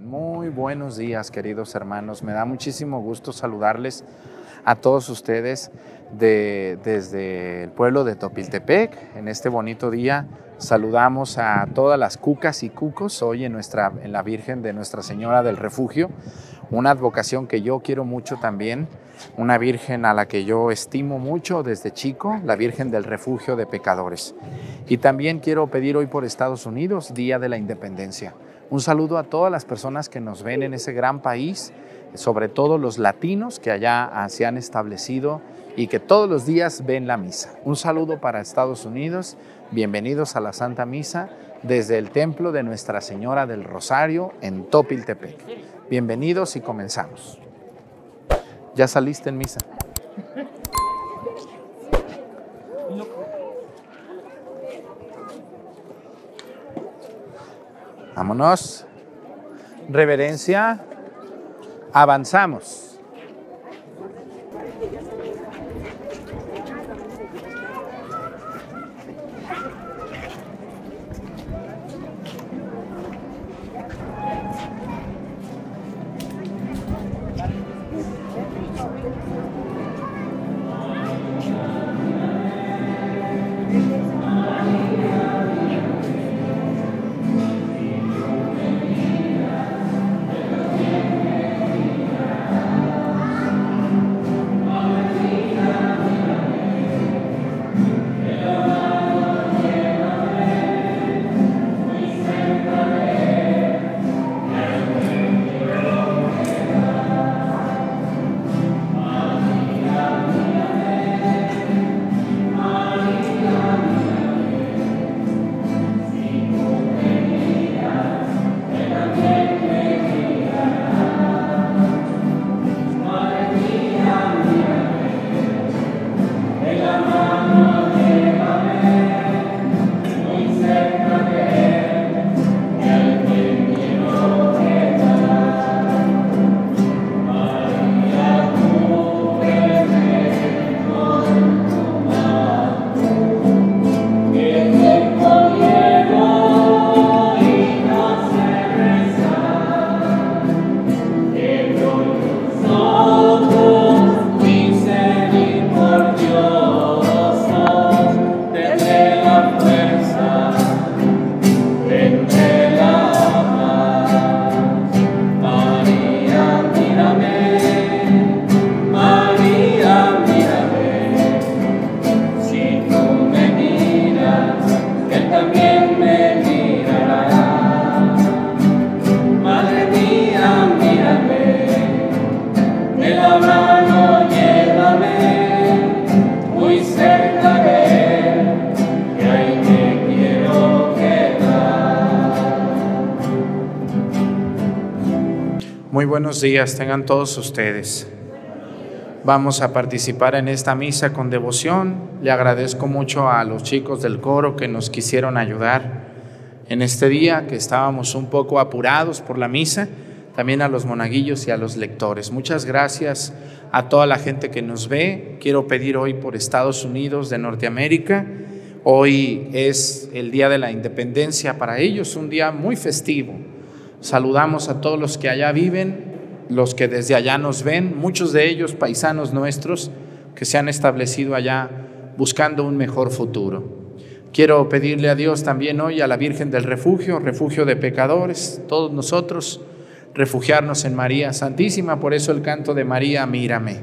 Muy buenos días, queridos hermanos. Me da muchísimo gusto saludarles a todos ustedes de- desde el pueblo de Topiltepec. En este bonito día saludamos a todas las cucas y cucos hoy en, nuestra, en la Virgen de Nuestra Señora del Refugio, una advocación que yo quiero mucho también, una Virgen a la que yo estimo mucho desde chico, la Virgen del Refugio de Pecadores. Y también quiero pedir hoy por Estados Unidos, Día de la Independencia. Un saludo a todas las personas que nos ven en ese gran país, sobre todo los latinos que allá ah, se han establecido y que todos los días ven la misa. Un saludo para Estados Unidos, bienvenidos a la Santa Misa desde el templo de Nuestra Señora del Rosario en Topiltepec. Bienvenidos y comenzamos. ¿Ya saliste en misa? Vámonos. Reverencia. Avanzamos. Días, tengan todos ustedes. Vamos a participar en esta misa con devoción. Le agradezco mucho a los chicos del coro que nos quisieron ayudar en este día, que estábamos un poco apurados por la misa. También a los monaguillos y a los lectores. Muchas gracias a toda la gente que nos ve. Quiero pedir hoy por Estados Unidos de Norteamérica. Hoy es el Día de la Independencia para ellos, un día muy festivo. Saludamos a todos los que allá viven, los que desde allá nos ven, muchos de ellos paisanos nuestros que se han establecido allá buscando un mejor futuro. Quiero pedirle a Dios también hoy a la Virgen del Refugio, refugio de pecadores, todos nosotros, refugiarnos en María Santísima, por eso el canto de María, mírame.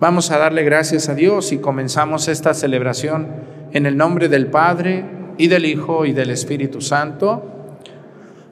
Vamos a darle gracias a Dios y comenzamos esta celebración en el nombre del Padre y del Hijo y del Espíritu Santo.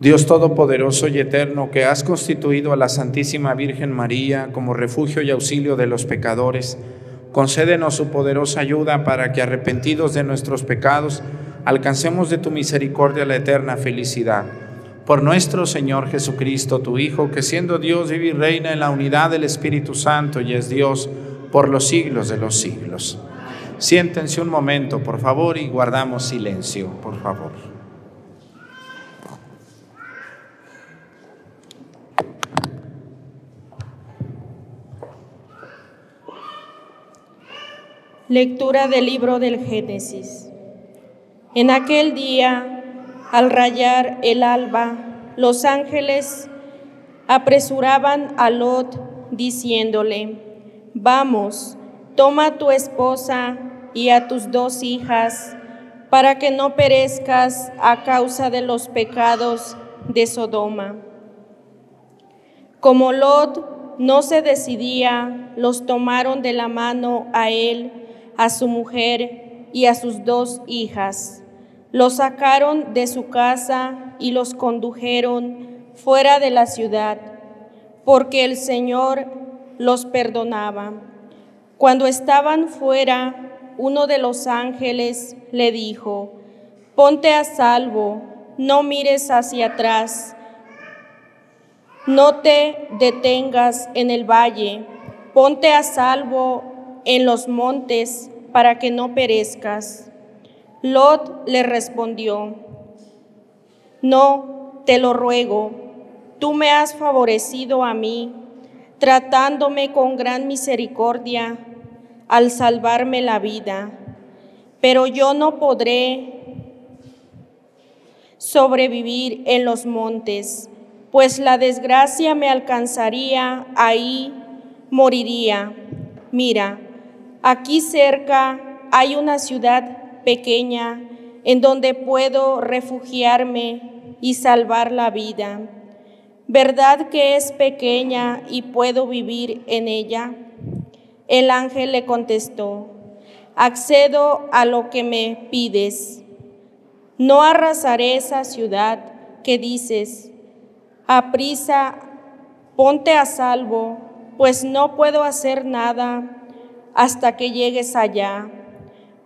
Dios Todopoderoso y Eterno, que has constituido a la Santísima Virgen María como refugio y auxilio de los pecadores, concédenos su poderosa ayuda para que, arrepentidos de nuestros pecados, alcancemos de tu misericordia la eterna felicidad. Por nuestro Señor Jesucristo, tu Hijo, que siendo Dios vive y reina en la unidad del Espíritu Santo y es Dios por los siglos de los siglos. Siéntense un momento, por favor, y guardamos silencio, por favor. Lectura del libro del Génesis. En aquel día, al rayar el alba, los ángeles apresuraban a Lot diciéndole, vamos, toma a tu esposa y a tus dos hijas, para que no perezcas a causa de los pecados de Sodoma. Como Lot no se decidía, los tomaron de la mano a él a su mujer y a sus dos hijas. Los sacaron de su casa y los condujeron fuera de la ciudad, porque el Señor los perdonaba. Cuando estaban fuera, uno de los ángeles le dijo, ponte a salvo, no mires hacia atrás, no te detengas en el valle, ponte a salvo en los montes para que no perezcas. Lot le respondió, no, te lo ruego, tú me has favorecido a mí, tratándome con gran misericordia al salvarme la vida, pero yo no podré sobrevivir en los montes, pues la desgracia me alcanzaría, ahí moriría. Mira, Aquí cerca hay una ciudad pequeña en donde puedo refugiarme y salvar la vida. ¿Verdad que es pequeña y puedo vivir en ella? El ángel le contestó, accedo a lo que me pides. No arrasaré esa ciudad que dices, aprisa, ponte a salvo, pues no puedo hacer nada hasta que llegues allá.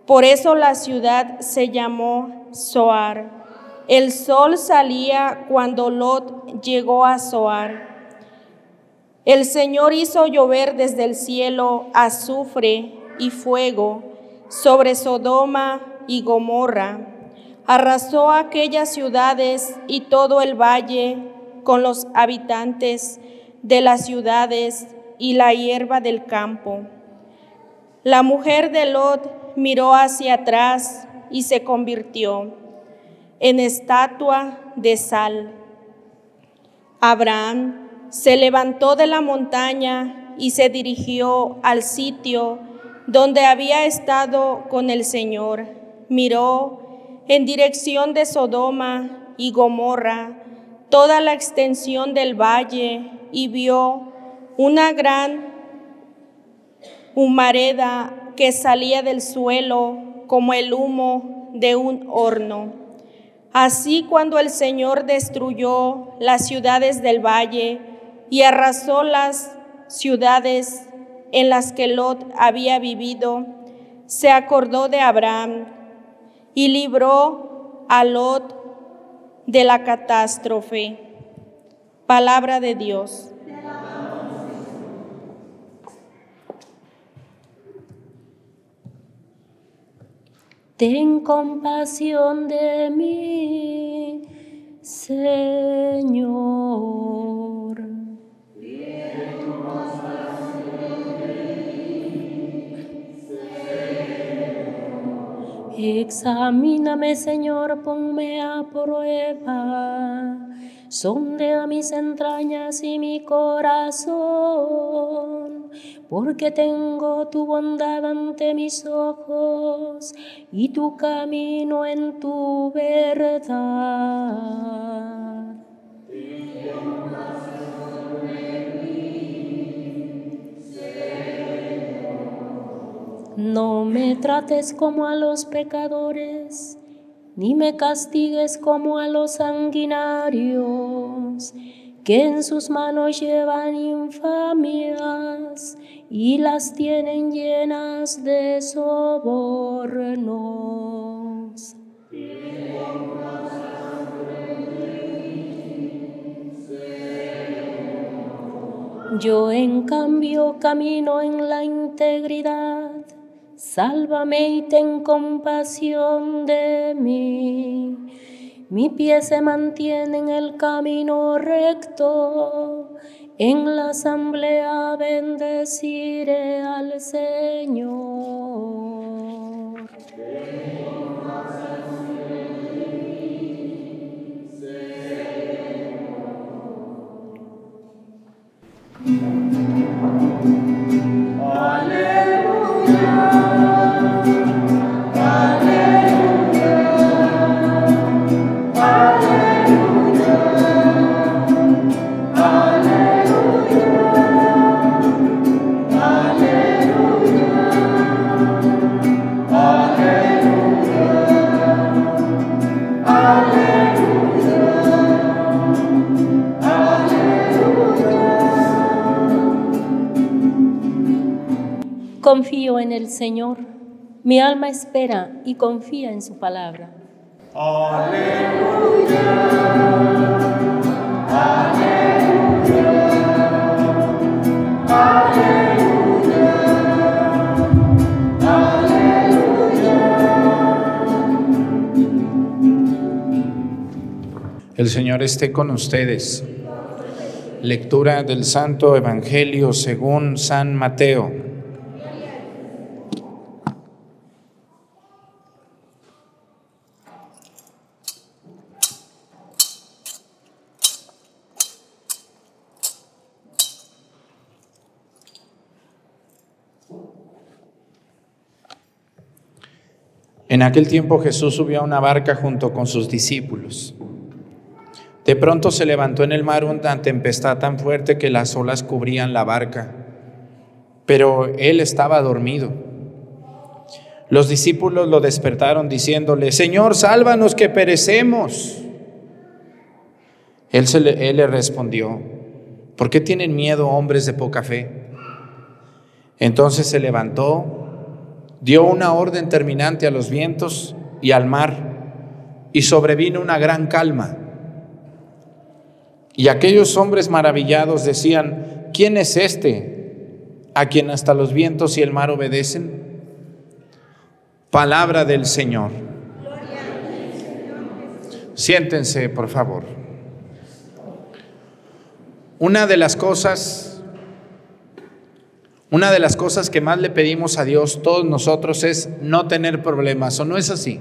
Por eso la ciudad se llamó Soar. El sol salía cuando Lot llegó a Soar. El Señor hizo llover desde el cielo azufre y fuego sobre Sodoma y Gomorra. Arrasó aquellas ciudades y todo el valle con los habitantes de las ciudades y la hierba del campo. La mujer de Lot miró hacia atrás y se convirtió en estatua de sal. Abraham se levantó de la montaña y se dirigió al sitio donde había estado con el Señor. Miró en dirección de Sodoma y Gomorra toda la extensión del valle y vio una gran humareda que salía del suelo como el humo de un horno. Así cuando el Señor destruyó las ciudades del valle y arrasó las ciudades en las que Lot había vivido, se acordó de Abraham y libró a Lot de la catástrofe. Palabra de Dios. Ten compasión de mí, Señor. Examíname, Señor, ponme a prueba sondea mis entrañas y mi corazón, porque tengo tu bondad ante mis ojos y tu camino en tu verdad. No me trates como a los pecadores ni me castigues como a los sanguinarios, que en sus manos llevan infamias y las tienen llenas de sobornos. Yo en cambio camino en la integridad Sálvame y ten compasión de mí. Mi pie se mantiene en el camino recto. En la asamblea bendeciré al Señor. Señor. Mi alma espera y confía en su palabra. Aleluya. Aleluya. Aleluya. Aleluya. El Señor esté con ustedes. Lectura del Santo Evangelio según San Mateo. En aquel tiempo Jesús subió a una barca junto con sus discípulos. De pronto se levantó en el mar una tempestad tan fuerte que las olas cubrían la barca, pero él estaba dormido. Los discípulos lo despertaron diciéndole, Señor, sálvanos que perecemos. Él, le, él le respondió, ¿por qué tienen miedo hombres de poca fe? Entonces se levantó dio una orden terminante a los vientos y al mar, y sobrevino una gran calma. Y aquellos hombres maravillados decían, ¿quién es este a quien hasta los vientos y el mar obedecen? Palabra del Señor. Siéntense, por favor. Una de las cosas una de las cosas que más le pedimos a Dios todos nosotros es no tener problemas, ¿o no es así?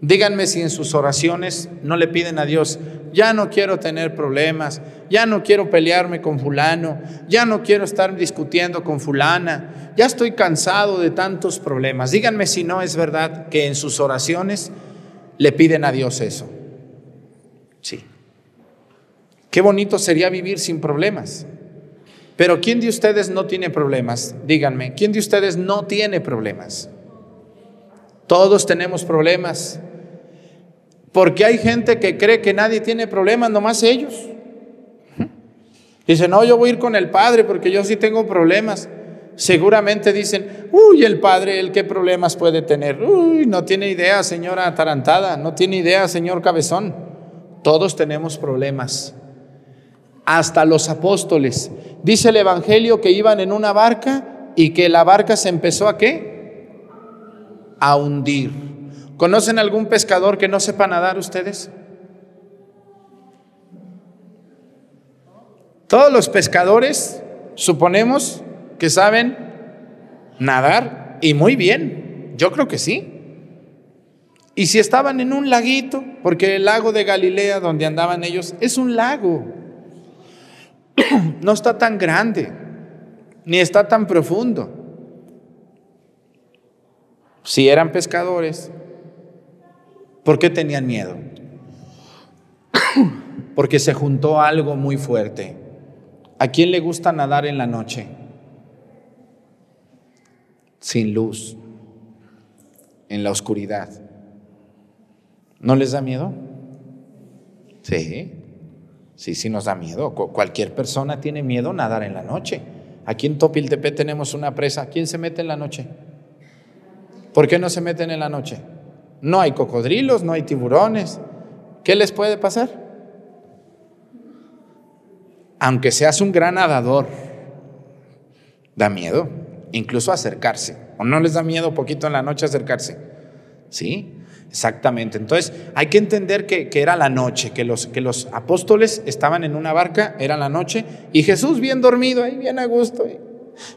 Díganme si en sus oraciones no le piden a Dios, ya no quiero tener problemas, ya no quiero pelearme con fulano, ya no quiero estar discutiendo con fulana, ya estoy cansado de tantos problemas. Díganme si no es verdad que en sus oraciones le piden a Dios eso. Sí. Qué bonito sería vivir sin problemas. Pero ¿quién de ustedes no tiene problemas? Díganme, ¿quién de ustedes no tiene problemas? Todos tenemos problemas. Porque hay gente que cree que nadie tiene problemas, nomás ellos. Dicen, no, yo voy a ir con el Padre porque yo sí tengo problemas. Seguramente dicen, uy, el Padre, ¿el qué problemas puede tener? Uy, no tiene idea, señora atarantada, no tiene idea, señor cabezón. Todos tenemos problemas hasta los apóstoles. Dice el Evangelio que iban en una barca y que la barca se empezó a qué? A hundir. ¿Conocen algún pescador que no sepa nadar ustedes? Todos los pescadores suponemos que saben nadar y muy bien. Yo creo que sí. Y si estaban en un laguito, porque el lago de Galilea donde andaban ellos es un lago, no está tan grande, ni está tan profundo. Si eran pescadores, ¿por qué tenían miedo? Porque se juntó algo muy fuerte. ¿A quién le gusta nadar en la noche? Sin luz, en la oscuridad. ¿No les da miedo? Sí, sí, sí nos da miedo. Cualquier persona tiene miedo nadar en la noche. Aquí en Topiltepe tenemos una presa. ¿Quién se mete en la noche? ¿Por qué no se meten en la noche? No hay cocodrilos, no hay tiburones. ¿Qué les puede pasar? Aunque seas un gran nadador, da miedo, incluso acercarse. ¿O no les da miedo poquito en la noche acercarse? Sí, Exactamente. Entonces hay que entender que, era la noche, que los, que los apóstoles estaban en una barca, era la noche, y Jesús bien dormido, ahí bien a gusto.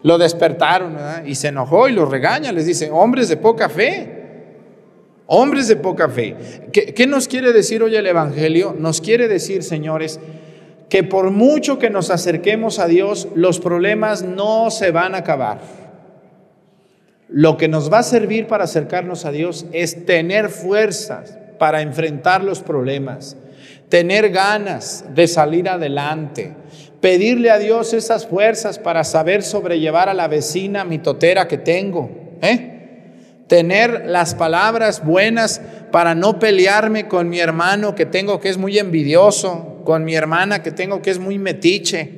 lo despertaron y se enojó y los regaña, les dice, hombres de poca fe. Hombres de poca fe. ¿Qué, ¿Qué nos quiere decir hoy el Evangelio? Nos quiere decir, señores, que por mucho que nos acerquemos a Dios, los problemas no se van a acabar. Lo que nos va a servir para acercarnos a Dios es tener fuerzas para enfrentar los problemas, tener ganas de salir adelante, pedirle a Dios esas fuerzas para saber sobrellevar a la vecina mitotera que tengo, ¿eh? tener las palabras buenas para no pelearme con mi hermano que tengo que es muy envidioso, con mi hermana que tengo que es muy metiche,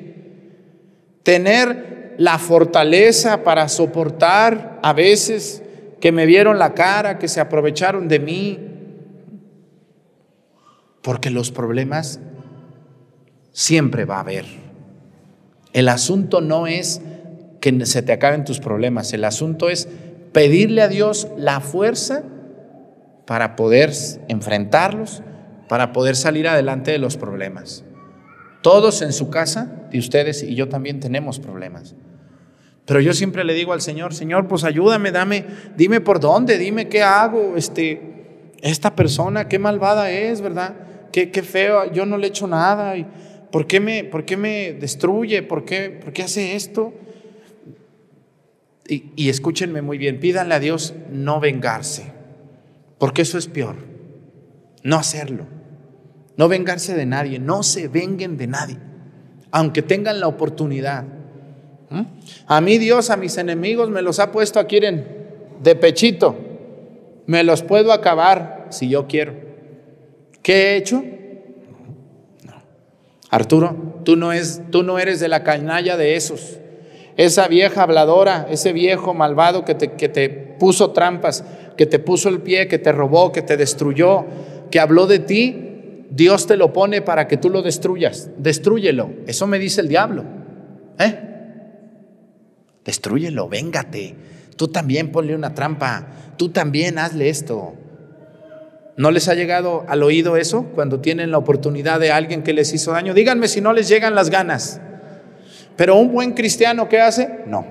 tener la fortaleza para soportar a veces que me vieron la cara, que se aprovecharon de mí. Porque los problemas siempre va a haber. El asunto no es que se te acaben tus problemas, el asunto es pedirle a Dios la fuerza para poder enfrentarlos, para poder salir adelante de los problemas. Todos en su casa, de ustedes y yo también tenemos problemas. Pero yo siempre le digo al Señor, Señor, pues ayúdame, dame, dime por dónde, dime qué hago, este, esta persona, qué malvada es, ¿verdad? Qué, qué feo, yo no le he hecho nada. Y ¿por, qué me, ¿Por qué me destruye? ¿Por qué, por qué hace esto? Y escúchenme muy bien, pídanle a Dios no vengarse, porque eso es peor, no hacerlo, no vengarse de nadie, no se venguen de nadie, aunque tengan la oportunidad. ¿Mm? A mí Dios, a mis enemigos me los ha puesto aquí en, de pechito. Me los puedo acabar si yo quiero. ¿Qué he hecho? Arturo, tú no, es, tú no eres de la canalla de esos. Esa vieja habladora, ese viejo malvado que te, que te puso trampas, que te puso el pie, que te robó, que te destruyó, que habló de ti, Dios te lo pone para que tú lo destruyas. Destrúyelo. Eso me dice el diablo. ¿Eh? Destrúyelo, véngate. Tú también ponle una trampa. Tú también hazle esto. ¿No les ha llegado al oído eso cuando tienen la oportunidad de alguien que les hizo daño? Díganme si no les llegan las ganas. Pero un buen cristiano, ¿qué hace? No,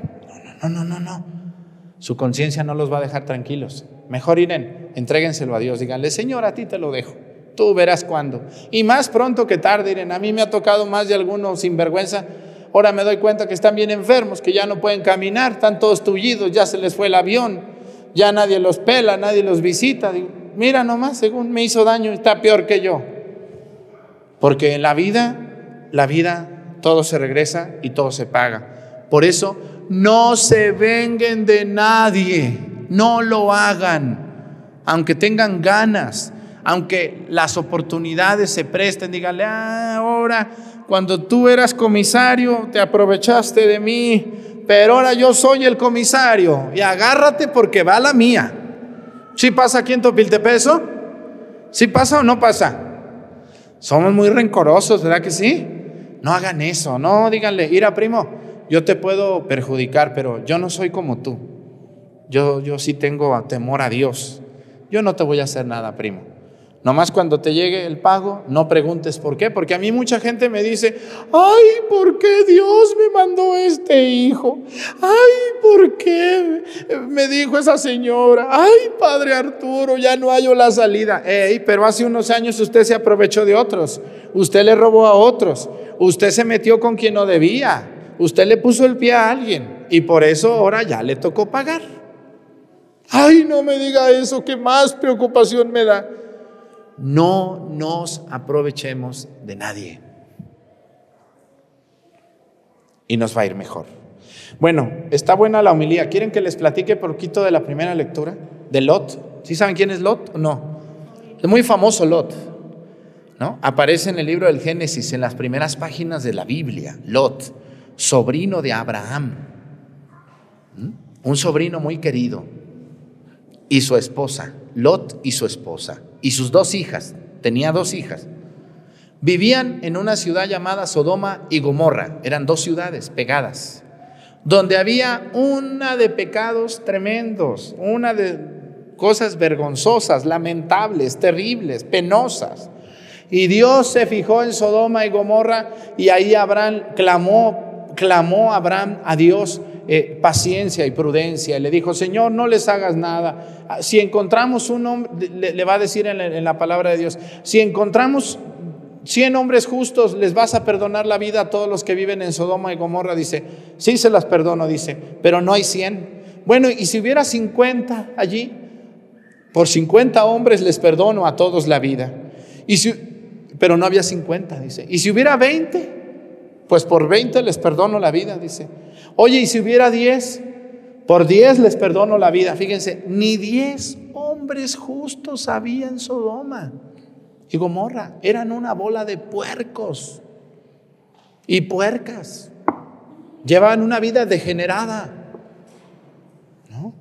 no, no, no, no, no. Su conciencia no los va a dejar tranquilos. Mejor iren, entréguenselo a Dios. Díganle, Señor, a ti te lo dejo. Tú verás cuándo. Y más pronto que tarde, Iren. A mí me ha tocado más de algunos sinvergüenza Ahora me doy cuenta que están bien enfermos, que ya no pueden caminar, están todos tullidos, ya se les fue el avión, ya nadie los pela, nadie los visita. mira nomás, según me hizo daño, está peor que yo. Porque en la vida, la vida, todo se regresa y todo se paga. Por eso, no se venguen de nadie, no lo hagan, aunque tengan ganas, aunque las oportunidades se presten, díganle, ah, ahora cuando tú eras comisario, te aprovechaste de mí, pero ahora yo soy el comisario y agárrate porque va la mía. ¿Sí pasa aquí en Topiltepeso? ¿Sí pasa o no pasa? Somos muy rencorosos, ¿verdad que sí? No hagan eso, no díganle, ira primo, yo te puedo perjudicar, pero yo no soy como tú. Yo, yo sí tengo temor a Dios. Yo no te voy a hacer nada, primo. Nomás cuando te llegue el pago, no preguntes por qué, porque a mí mucha gente me dice, ay, ¿por qué Dios me mandó este hijo? Ay, ¿por qué me dijo esa señora? Ay, Padre Arturo, ya no hallo la salida. Ey, pero hace unos años usted se aprovechó de otros, usted le robó a otros, usted se metió con quien no debía, usted le puso el pie a alguien y por eso ahora ya le tocó pagar. Ay, no me diga eso, que más preocupación me da no nos aprovechemos de nadie. Y nos va a ir mejor. Bueno, está buena la homilía. ¿Quieren que les platique poquito de la primera lectura? De Lot. ¿Sí saben quién es Lot o no? Es muy famoso Lot. ¿no? Aparece en el libro del Génesis, en las primeras páginas de la Biblia. Lot, sobrino de Abraham. ¿Mm? Un sobrino muy querido. Y su esposa, Lot y su esposa y sus dos hijas, tenía dos hijas, vivían en una ciudad llamada Sodoma y Gomorra, eran dos ciudades pegadas, donde había una de pecados tremendos, una de cosas vergonzosas, lamentables, terribles, penosas. Y Dios se fijó en Sodoma y Gomorra y ahí Abraham clamó, clamó Abraham a Dios eh, paciencia y prudencia. Le dijo, Señor, no les hagas nada. Ah, si encontramos un hombre, le, va a decir en la, palabra de Dios, si encontramos 100 hombres justos, les vas a perdonar la vida a todos los que viven en Sodoma y Gomorra. Dice, sí se las perdono, dice, pero no hay 100. Bueno, y si hubiera 50 allí, por 50 hombres les perdono a todos la vida. Y si, pero no había 50, dice. Y si hubiera 20, pues por 20 les perdono la vida, dice. Oye, y si hubiera 10, por 10 les perdono la vida. Fíjense, ni 10 hombres justos había en Sodoma y Gomorra. Eran una bola de puercos y puercas. Llevaban una vida degenerada. ¿No?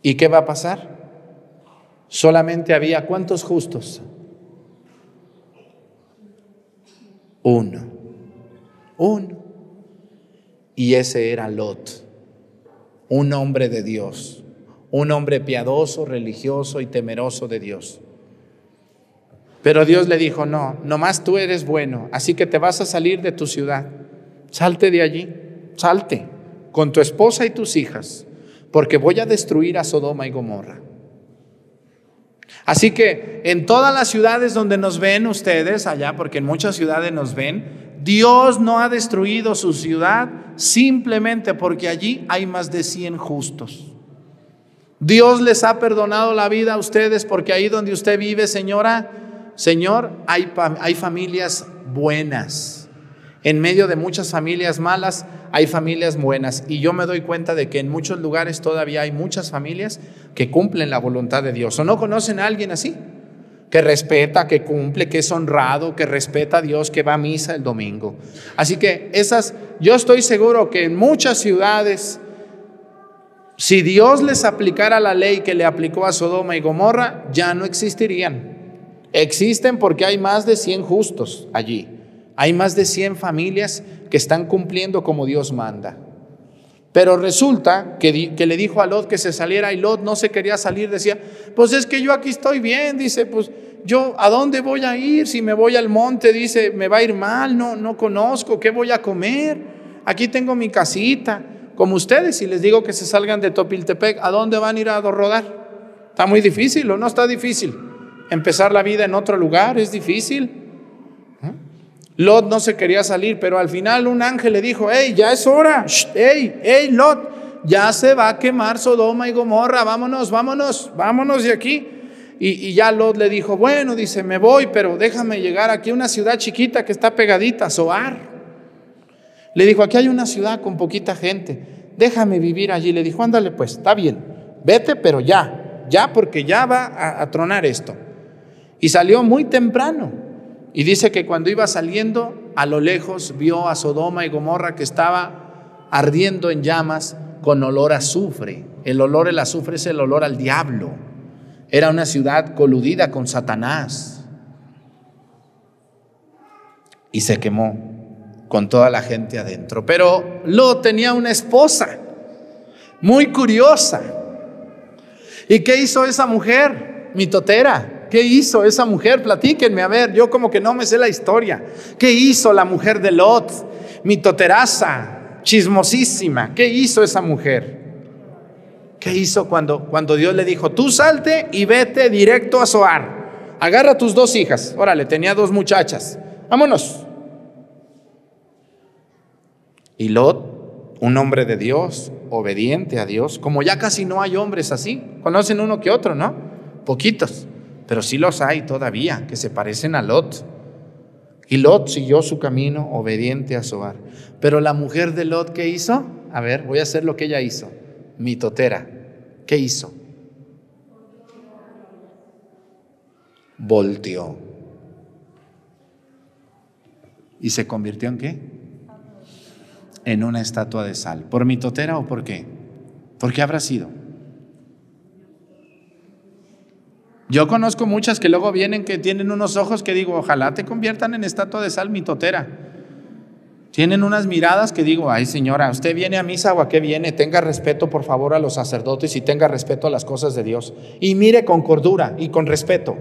¿Y qué va a pasar? Solamente había cuántos justos? Uno. Uno. Y ese era Lot, un hombre de Dios, un hombre piadoso, religioso y temeroso de Dios. Pero Dios le dijo, no, nomás tú eres bueno, así que te vas a salir de tu ciudad. Salte de allí, salte con tu esposa y tus hijas, porque voy a destruir a Sodoma y Gomorra. Así que en todas las ciudades donde nos ven ustedes allá, porque en muchas ciudades nos ven, Dios no ha destruido su ciudad simplemente porque allí hay más de 100 justos. Dios les ha perdonado la vida a ustedes porque ahí donde usted vive, señora, Señor, hay, hay familias buenas. En medio de muchas familias malas, hay familias buenas. Y yo me doy cuenta de que en muchos lugares todavía hay muchas familias que cumplen la voluntad de Dios. ¿O no conocen a alguien así? Que respeta, que cumple, que es honrado, que respeta a Dios, que va a misa el domingo. Así que esas, yo estoy seguro que en muchas ciudades, si Dios les aplicara la ley que le aplicó a Sodoma y Gomorra, ya no existirían. Existen porque hay más de 100 justos allí. Hay más de 100 familias que están cumpliendo como Dios manda. Pero resulta que, le dijo a Lot que se saliera y Lot no se quería salir. Decía, pues es que yo aquí estoy bien. Dice, pues yo a dónde voy a ir si me voy al monte. Dice, me va a ir mal, no, no conozco, ¿qué voy a comer? Aquí tengo mi casita. Como ustedes, si les digo que se salgan de Topiltepec, ¿a dónde van a ir a rodar? Está muy difícil o no está difícil. Empezar la vida en otro lugar es difícil. Lot no se quería salir, pero al final un ángel le dijo, hey, ya es hora, hey, hey, Lot, ya se va a quemar Sodoma y Gomorra, vámonos, vámonos, vámonos de aquí. Y, ya Lot le dijo, bueno, dice, me voy, pero déjame llegar aquí a una ciudad chiquita que está pegadita, Soar. Le dijo, aquí hay una ciudad con poquita gente, déjame vivir allí. Le dijo, ándale pues, está bien, vete, pero ya, ya porque ya va a tronar esto. Y salió muy temprano. Y dice que cuando iba saliendo, a lo lejos vio a Sodoma y Gomorra que estaba ardiendo en llamas con olor a azufre. El olor el azufre es el olor al diablo. Era una ciudad coludida con Satanás. Y se quemó con toda la gente adentro. Pero Lo tenía una esposa muy curiosa. ¿Y qué hizo esa mujer? Mitotera ¿Qué hizo esa mujer? Platíquenme, a ver, yo como que no me sé la historia. ¿Qué hizo la mujer de Lot? Mitoteraza, chismosísima. ¿Qué hizo esa mujer? ¿Qué hizo cuando, cuando Dios le dijo, tú salte y vete directo a Zoar? Agarra a tus dos hijas. Órale, tenía dos muchachas. Vámonos. Y Lot, un hombre de Dios, obediente a Dios, como ya casi no hay hombres así, conocen uno que otro, ¿no? Poquitos, pero sí los hay todavía que se parecen a Lot. Y Lot siguió su camino obediente a Zoar. Pero la mujer de Lot, ¿qué hizo? A ver, voy a hacer lo que ella hizo. Mitotera. ¿Qué hizo? Volteó. ¿Y se convirtió en qué? En una estatua de sal. ¿Por mitotera o por qué? ¿Por qué habrá sido? Yo conozco muchas que luego vienen que tienen unos ojos que digo, ojalá te conviertan en estatua de sal mitotera. Tienen unas miradas que digo, ay señora, ¿usted viene a misa o a qué viene? Tenga respeto por favor a los sacerdotes y tenga respeto a las cosas de Dios. Y mire con cordura y con respeto.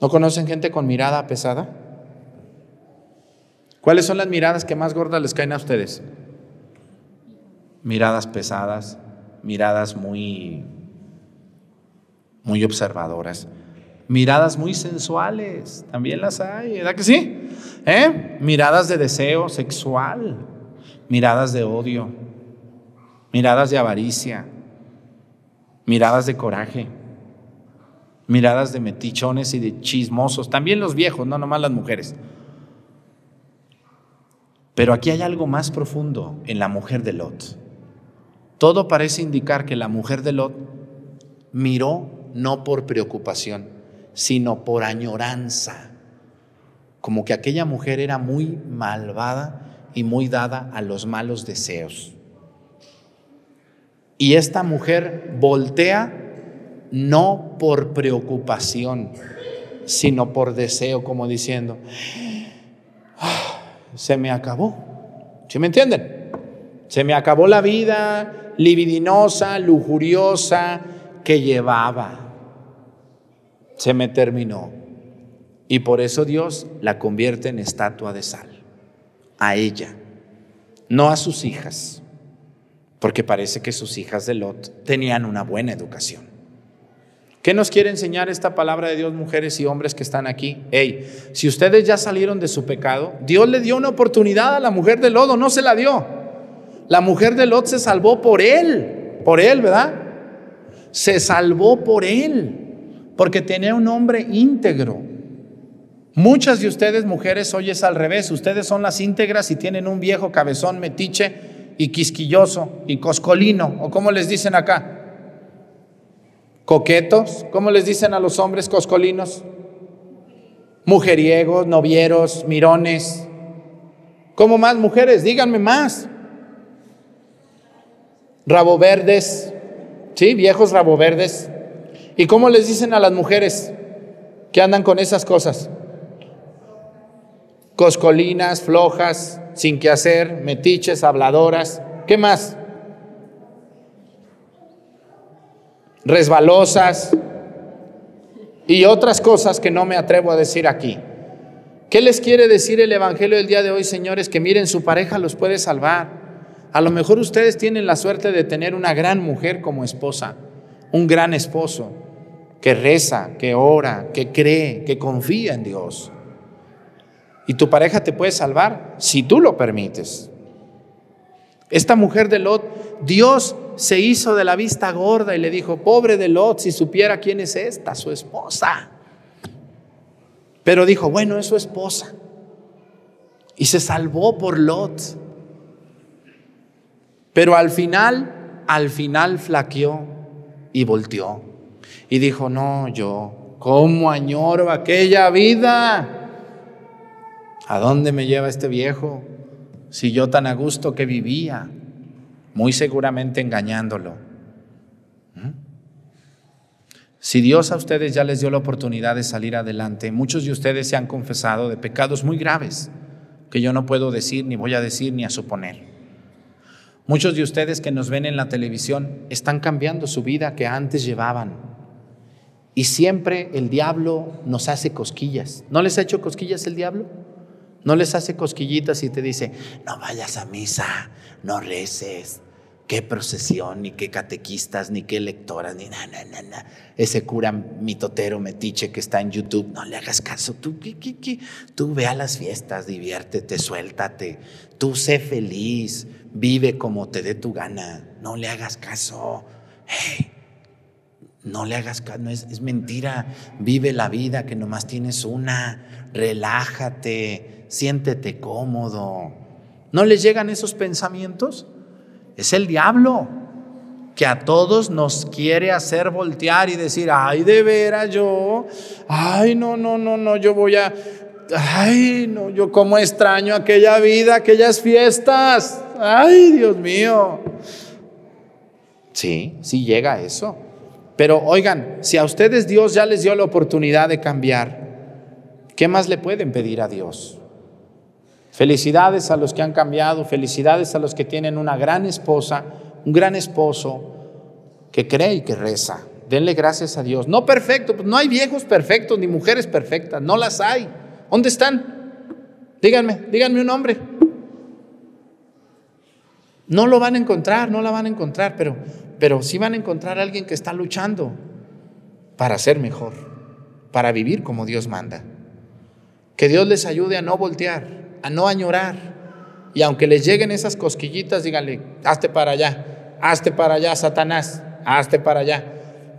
¿No conocen gente con mirada pesada? ¿Cuáles son las miradas que más gordas les caen a ustedes? Miradas pesadas, miradas muy muy observadoras, miradas muy sensuales, también las hay, ¿verdad que sí? ¿Eh? Miradas de deseo sexual, miradas de odio, miradas de avaricia, miradas de coraje, miradas de metichones y de chismosos, también los viejos, no nomás las mujeres. Pero aquí hay algo más profundo en la mujer de Lot. Todo parece indicar que la mujer de Lot miró no por preocupación, sino por añoranza. Como que aquella mujer era muy malvada y muy dada a los malos deseos. Y esta mujer voltea no por preocupación, sino por deseo, como diciendo, ah, se me acabó. ¿Sí me entienden? Se me acabó la vida libidinosa, lujuriosa que llevaba se me terminó. Y por eso Dios la convierte en estatua de sal, a ella, no a sus hijas, porque parece que sus hijas de Lot tenían una buena educación. ¿Qué nos quiere enseñar esta palabra de Dios, mujeres y hombres que están aquí? Hey, si ustedes ya salieron de su pecado, Dios le dio una oportunidad a la mujer de Lodo, no se la dio. La mujer de Lot se salvó por él, por él, ¿verdad? Se salvó por él porque tenía un hombre íntegro. Muchas de ustedes, mujeres, hoy es al revés. Ustedes son las íntegras y tienen un viejo cabezón metiche y quisquilloso y coscolino, o como les dicen acá. Coquetos, ¿cómo les dicen a los hombres coscolinos? Mujeriegos, novieros, mirones. ¿Cómo más mujeres? Díganme más. Rabo verdes, ¿sí? Viejos rabo verdes. ¿Y cómo les dicen a las mujeres que andan con esas cosas? Coscolinas, flojas, sin que hacer, metiches, habladoras. ¿Qué más? Resbalosas y otras cosas que no me atrevo a decir aquí. ¿Qué les quiere decir el Evangelio del día de hoy, señores? Que miren, su pareja los puede salvar. A lo mejor ustedes tienen la suerte de tener una gran mujer como esposa, un gran esposo que reza, que ora, que cree, que confía en Dios. Y tu pareja te puede salvar si tú lo permites. Esta mujer de Lot, Dios se hizo de la vista gorda y le dijo, pobre de Lot, si supiera quién es esta, su esposa. Pero dijo, bueno, es su esposa. Y se salvó por Lot. Pero al final, al final flaqueó y volteó. Y dijo, no, yo, ¿cómo añoro aquella vida? ¿A dónde me lleva este viejo? Si yo tan a gusto que vivía, muy seguramente engañándolo. ¿Mm? Si Dios a ustedes ya les dio la oportunidad de salir adelante, muchos de ustedes se han confesado de pecados muy graves que yo no puedo decir, ni voy a decir, ni a suponer. Muchos de ustedes que nos ven en la televisión están cambiando su vida que antes llevaban Y siempre el diablo nos hace cosquillas. ¿No les ha hecho cosquillas el diablo? No les hace cosquillitas y te dice, no vayas a misa, no reces, qué procesión, ni qué catequistas, ni qué lectoras, ni nada, nada, nada. Ese cura mitotero metiche que está en YouTube, no le hagas caso. Tú, tú ve a las fiestas, diviértete, suéltate. Tú sé feliz, vive como te dé tu gana. No le hagas caso. No le hagas caso, es, es mentira. Vive la vida que nomás tienes una. Relájate, siéntete cómodo. ¿No les llegan esos pensamientos? Es el diablo que a todos nos quiere hacer voltear y decir, ay, de veras yo, ay, no, no, no, no, yo voy a, ay, no, yo como extraño aquella vida, aquellas fiestas, ay, Dios mío. Sí, sí llega eso. Pero oigan, si a ustedes Dios ya les dio la oportunidad de cambiar, ¿qué más le pueden pedir a Dios? Felicidades a los que han cambiado, felicidades a los que tienen una gran esposa, un gran esposo que cree y que reza. Denle gracias a Dios. No perfecto, pues no hay viejos perfectos ni mujeres perfectas, no las hay. ¿Dónde están? Díganme, díganme un nombre. No lo van a encontrar, no la van a encontrar, pero, pero sí van a encontrar a alguien que está luchando para ser mejor, para vivir como Dios manda. Que Dios les ayude a no voltear, a no añorar. Y aunque les lleguen esas cosquillitas, díganle, hazte para allá, hazte para allá, Satanás, hazte para allá.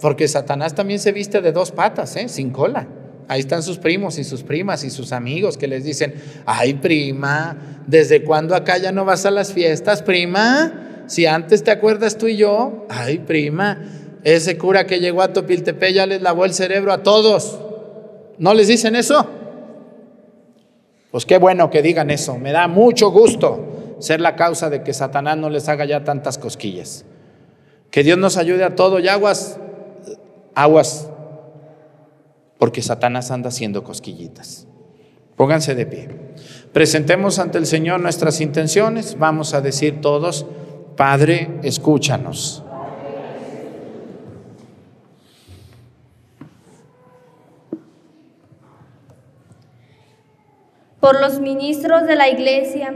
Porque Satanás también se viste de dos patas, ¿eh? sin cola. Ahí están sus primos y sus primas y sus amigos que les dicen, ay prima, ¿desde cuándo acá ya no vas a las fiestas, prima? Si antes te acuerdas tú y yo, ay prima, ese cura que llegó a Topiltepe ya les lavó el cerebro a todos. ¿No les dicen eso? Pues qué bueno que digan eso. Me da mucho gusto ser la causa de que Satanás no les haga ya tantas cosquillas. Que Dios nos ayude a todo y aguas, aguas, porque Satanás anda haciendo cosquillitas. Pónganse de pie. Presentemos ante el Señor nuestras intenciones. Vamos a decir todos, Padre, escúchanos. por los ministros de la Iglesia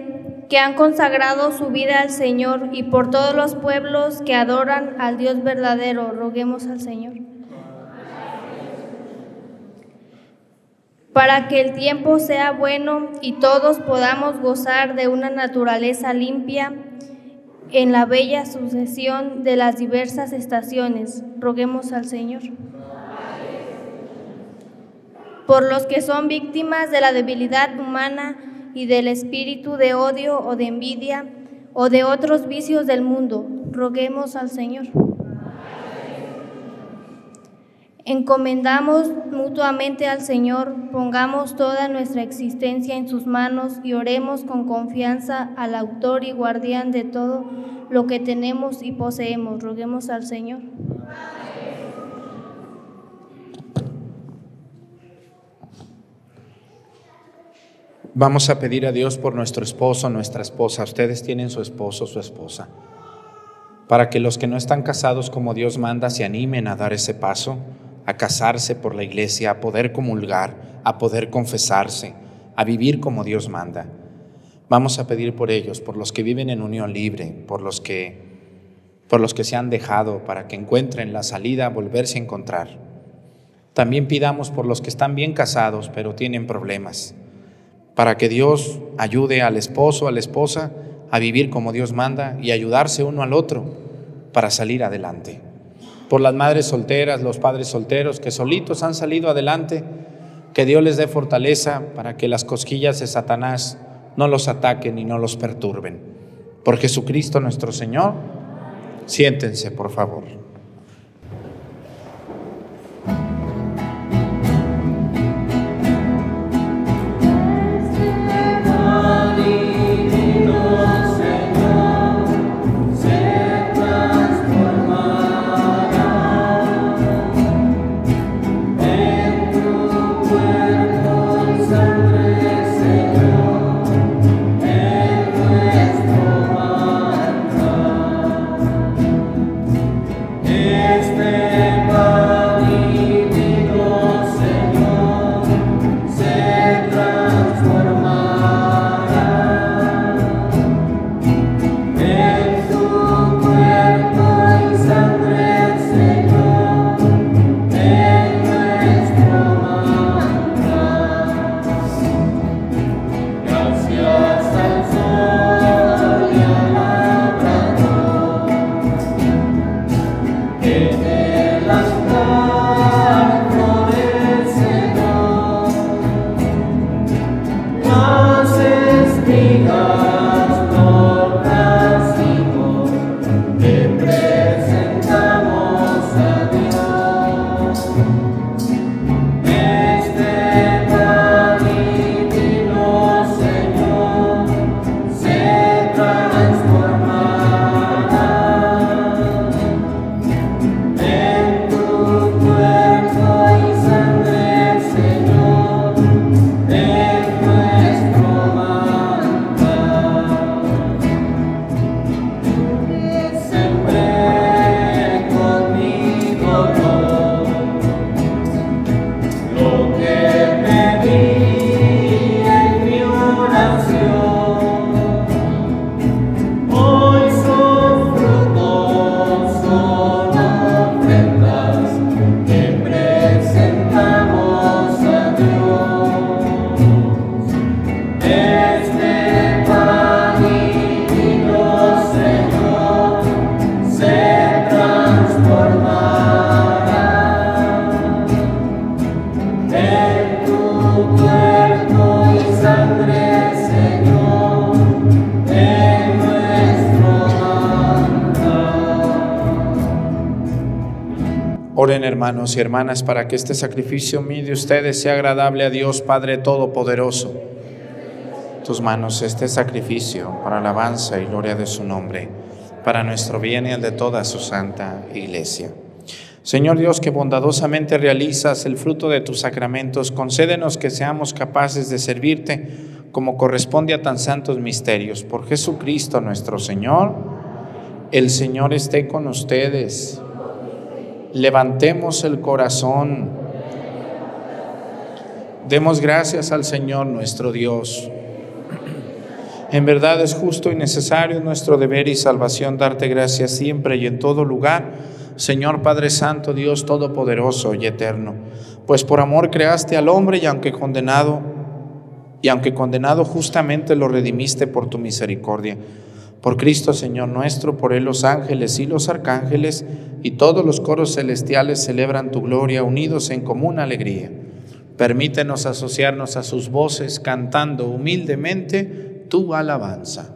que han consagrado su vida al Señor y por todos los pueblos que adoran al Dios verdadero, roguemos al Señor. Para que el tiempo sea bueno y todos podamos gozar de una naturaleza limpia en la bella sucesión de las diversas estaciones, roguemos al Señor por los que son víctimas de la debilidad humana y del espíritu de odio o de envidia o de otros vicios del mundo. Roguemos al Señor. Encomendamos mutuamente al Señor, pongamos toda nuestra existencia en sus manos y oremos con confianza al autor y guardián de todo lo que tenemos y poseemos. Roguemos al Señor. Vamos a pedir a Dios por nuestro esposo, nuestra esposa. Ustedes tienen su esposo, su esposa. Para que los que no están casados como Dios manda se animen a dar ese paso, a casarse por la iglesia, a poder comulgar, a poder confesarse, a vivir como Dios manda. Vamos a pedir por ellos, por los que viven en unión libre, por los que por los que se han dejado para que encuentren la salida a volverse a encontrar. También pidamos por los que están bien casados pero tienen problemas para que Dios ayude al esposo, a la esposa, a vivir como Dios manda y ayudarse uno al otro para salir adelante. Por las madres solteras, los padres solteros que solitos han salido adelante, que Dios les dé fortaleza para que las cosquillas de Satanás no los ataquen y no los perturben. Por Jesucristo nuestro Señor, siéntense por favor. Y hermanas para que este sacrificio mío de ustedes sea agradable a Dios Padre Todopoderoso. Tus manos este sacrificio para alabanza y gloria de su nombre, para nuestro bien y el de toda su santa iglesia. Señor Dios, que bondadosamente realizas el fruto de tus sacramentos, concédenos que seamos capaces de servirte como corresponde a tan santos misterios. Por Jesucristo nuestro Señor, el Señor esté con ustedes. Levantemos el corazón. Demos gracias al Señor nuestro Dios. En verdad es justo y necesario nuestro deber y salvación darte gracias siempre y en todo lugar Señor Padre Santo, Dios Todopoderoso y Eterno, pues por amor creaste al hombre y aunque condenado, y aunque condenado justamente lo redimiste por tu misericordia. Por Cristo Señor nuestro, por Él los ángeles y los arcángeles y todos los coros celestiales celebran tu gloria unidos en común alegría. Permítenos asociarnos a sus voces cantando humildemente tu alabanza.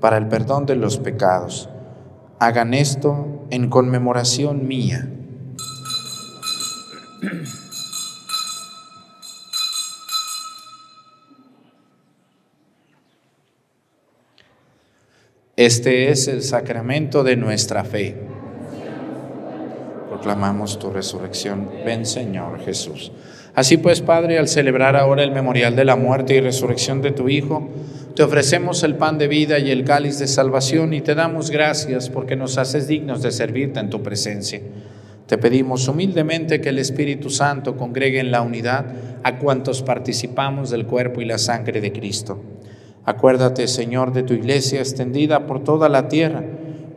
para el perdón de los pecados. Hagan esto en conmemoración mía. Este es el sacramento de nuestra fe. Proclamamos tu resurrección. Ven Señor Jesús. Así pues, Padre, al celebrar ahora el memorial de la muerte y resurrección de tu Hijo, te ofrecemos el pan de vida y el cáliz de salvación y te damos gracias porque nos haces dignos de servirte en tu presencia. Te pedimos humildemente que el Espíritu Santo congregue en la unidad a cuantos participamos del cuerpo y la sangre de Cristo. Acuérdate, Señor, de tu iglesia extendida por toda la tierra,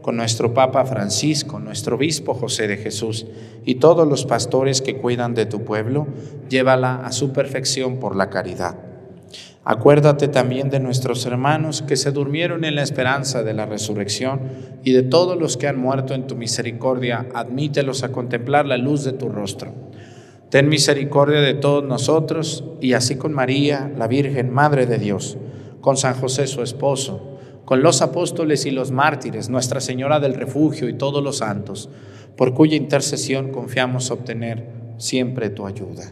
con nuestro Papa Francisco, nuestro Obispo José de Jesús y todos los pastores que cuidan de tu pueblo, llévala a su perfección por la caridad Acuérdate también de nuestros hermanos que se durmieron en la esperanza de la resurrección y de todos los que han muerto en tu misericordia, admítelos a contemplar la luz de tu rostro. Ten misericordia de todos nosotros y así con María, la Virgen, Madre de Dios, con San José su esposo, con los apóstoles y los mártires, Nuestra Señora del Refugio y todos los santos, por cuya intercesión confiamos obtener siempre tu ayuda.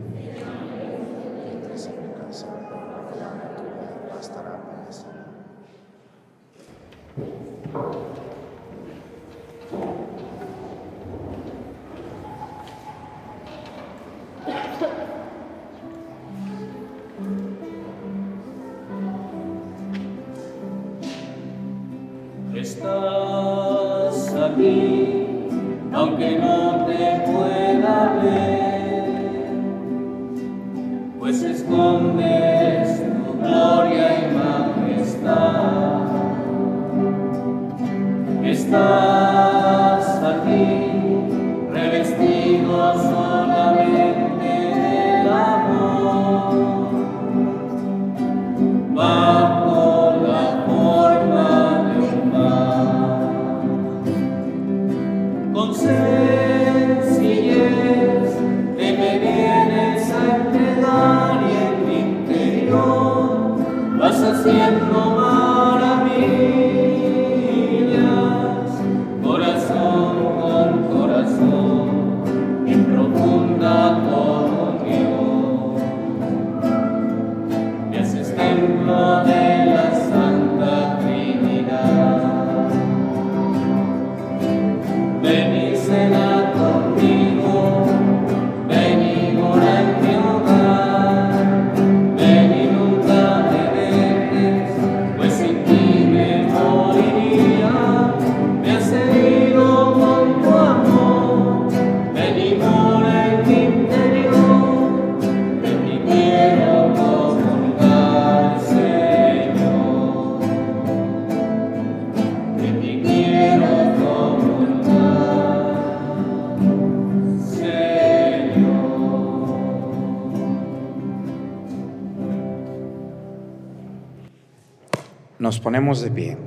Ponemos de pie.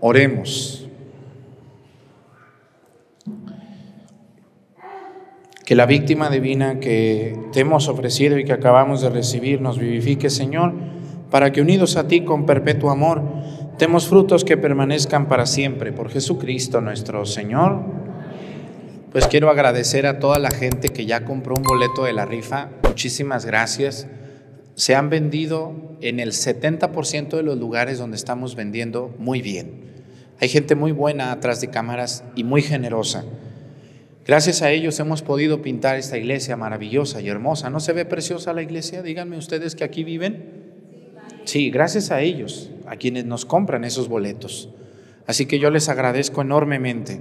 Oremos. Que la víctima divina que te hemos ofrecido y que acabamos de recibir nos vivifique, Señor, para que unidos a ti con perpetuo amor, demos frutos que permanezcan para siempre. Por Jesucristo nuestro Señor. Pues quiero agradecer a toda la gente que ya compró un boleto de la rifa. Muchísimas gracias. Se han vendido en el 70% de los lugares donde estamos vendiendo muy bien. Hay gente muy buena atrás de cámaras y muy generosa. Gracias a ellos hemos podido pintar esta iglesia maravillosa y hermosa. ¿No se ve preciosa la iglesia? Díganme ustedes que aquí viven. Sí, gracias a ellos, a quienes nos compran esos boletos. Así que yo les agradezco enormemente.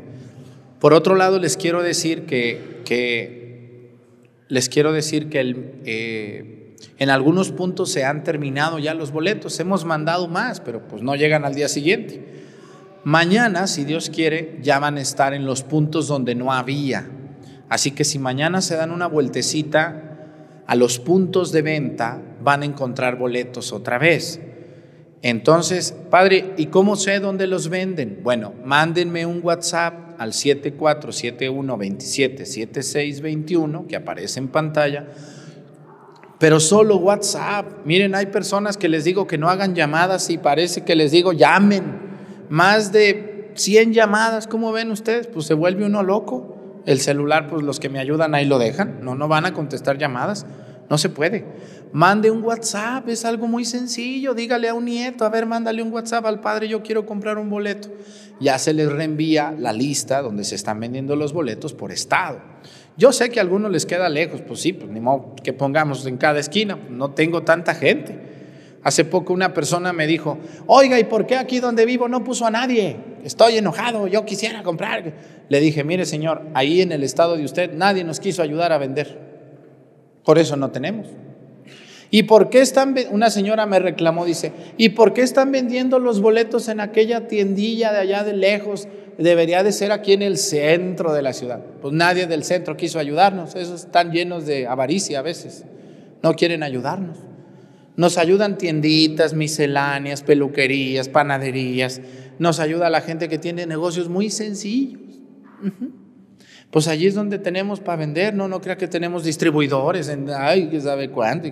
Por otro lado, les quiero decir que, que les quiero decir que el, eh, en algunos puntos se han terminado ya los boletos. Hemos mandado más, pero pues no llegan al día siguiente. Mañana, si Dios quiere, ya van a estar en los puntos donde no había. Así que si mañana se dan una vueltecita a los puntos de venta, van a encontrar boletos otra vez. Entonces, padre, ¿y cómo sé dónde los venden? Bueno, mándenme un WhatsApp al 7471277621 que aparece en pantalla, pero solo WhatsApp. Miren, hay personas que les digo que no hagan llamadas y parece que les digo llamen más de 100 llamadas, ¿cómo ven ustedes? Pues se vuelve uno loco. El celular, pues los que me ayudan ahí lo dejan, no, no van a contestar llamadas, no se puede. Mande un WhatsApp, es algo muy sencillo, dígale a un nieto, a ver, mándale un WhatsApp al padre, yo quiero comprar un boleto. Ya se les reenvía la lista donde se están vendiendo los boletos por estado. Yo sé que a algunos les queda lejos, pues sí, pues ni modo que pongamos en cada esquina, no tengo tanta gente. Hace poco una persona me dijo, oiga, ¿y por qué aquí donde vivo no puso a nadie? Estoy enojado, yo quisiera comprar. Le dije, mire señor, ahí en el estado de usted nadie nos quiso ayudar a vender. Por eso no tenemos. ¿Y por qué están, una señora me reclamó, dice, ¿y por qué están vendiendo los boletos en aquella tiendilla de allá de lejos? Debería de ser aquí en el centro de la ciudad. Pues nadie del centro quiso ayudarnos, esos están llenos de avaricia a veces, no quieren ayudarnos. Nos ayudan tienditas, misceláneas, peluquerías, panaderías. Nos ayuda la gente que tiene negocios muy sencillos. Pues allí es donde tenemos para vender, no, no crea que tenemos distribuidores, ay, sabe cuánto.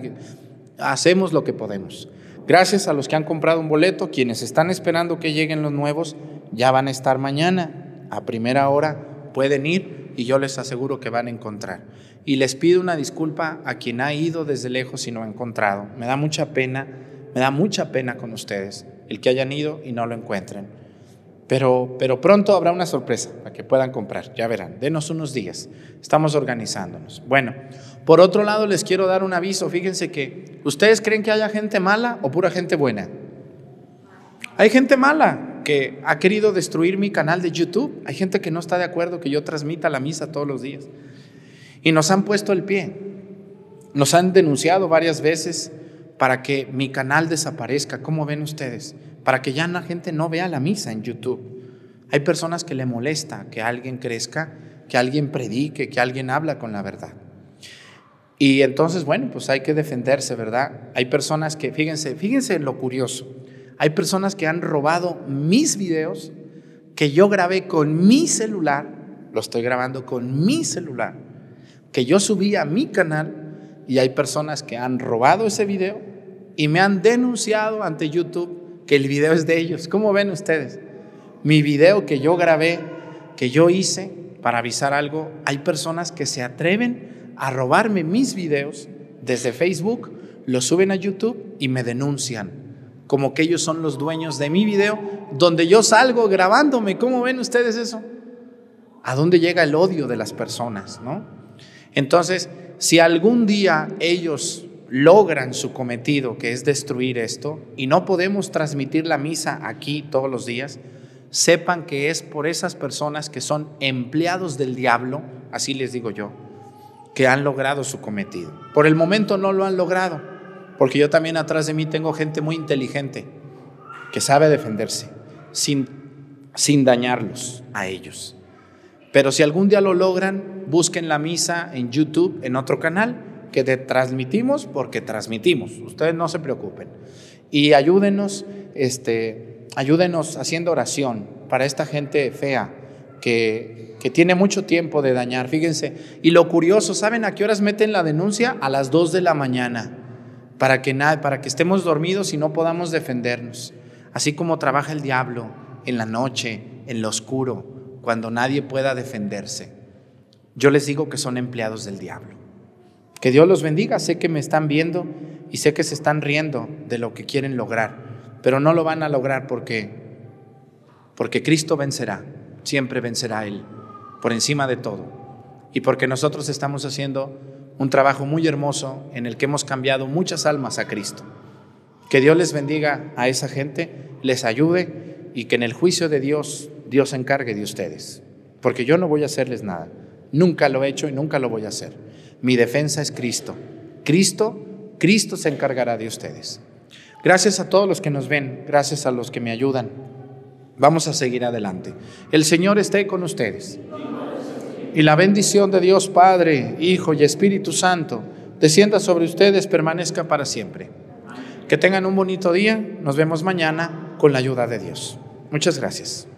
Hacemos lo que podemos. Gracias a los que han comprado un boleto, quienes están esperando que lleguen los nuevos, ya van a estar mañana, a primera hora, pueden ir y yo les aseguro que van a encontrar y les pido una disculpa a quien ha ido desde lejos y no ha encontrado. Me da mucha pena, me da mucha pena con ustedes el que hayan ido y no lo encuentren. Pero, pero pronto habrá una sorpresa para que puedan comprar, ya verán, denos unos días, estamos organizándonos. Bueno, por otro lado les quiero dar un aviso, fíjense que ustedes creen que haya gente mala o pura gente buena. Hay gente mala que ha querido destruir mi canal de YouTube, hay gente que no está de acuerdo que yo transmita la misa todos los días. Y nos han puesto el pie. Nos han denunciado varias veces para que mi canal desaparezca. ¿Cómo ven ustedes? Para que ya la gente no vea la misa en YouTube. Hay personas que le molesta que alguien crezca, que alguien predique, que alguien habla con la verdad. Y entonces, bueno, pues hay que defenderse, ¿verdad? Hay personas que, fíjense, fíjense en lo curioso. Hay personas que han robado mis videos que yo grabé con mi celular, lo estoy grabando con mi celular que yo subí a mi canal y hay personas que han robado ese video y me han denunciado ante YouTube que el video es de ellos. ¿Cómo ven ustedes? Mi video que yo grabé, que yo hice para avisar algo, hay personas que se atreven a robarme mis videos desde Facebook, los suben a YouTube y me denuncian, como que ellos son los dueños de mi video, donde yo salgo grabándome. ¿Cómo ven ustedes eso? ¿A dónde llega el odio de las personas, no? Entonces, si algún día ellos logran su cometido, que es destruir esto, y no podemos transmitir la misa aquí todos los días, sepan que es por esas personas que son empleados del diablo, así les digo yo, que han logrado su cometido. Por el momento no lo han logrado, porque yo también atrás de mí tengo gente muy inteligente que sabe defenderse sin, sin dañarlos a ellos. Pero si algún día lo logran, busquen la misa en YouTube, en otro canal, que te transmitimos porque transmitimos. Ustedes no se preocupen. Y ayúdenos, este, ayúdenos haciendo oración para esta gente fea, que, que tiene mucho tiempo de dañar, fíjense. Y lo curioso, ¿saben a qué horas meten la denuncia? A las 2 de la mañana, para que, nada, para que estemos dormidos y no podamos defendernos. Así como trabaja el diablo en la noche, en lo oscuro, cuando nadie pueda defenderse. Yo les digo que son empleados del diablo. Que Dios los bendiga, sé que me están viendo y sé que se están riendo de lo que quieren lograr, pero no lo van a lograr porque porque Cristo vencerá, siempre vencerá Él, por encima de todo. Y porque nosotros estamos haciendo un trabajo muy hermoso en el que hemos cambiado muchas almas a Cristo. Que Dios les bendiga a esa gente, les ayude y que en el juicio de Dios Dios se encargue de ustedes. Porque yo no voy a hacerles nada. Nunca lo he hecho y nunca lo voy a hacer. Mi defensa es Cristo. Cristo, Cristo se encargará de ustedes. Gracias a todos los que nos ven, gracias a los que me ayudan. Vamos a seguir adelante. El Señor esté con ustedes. Y la bendición de Dios Padre, Hijo y Espíritu Santo descienda sobre ustedes, permanezca para siempre. Que tengan un bonito día. Nos vemos mañana con la ayuda de Dios. Muchas gracias.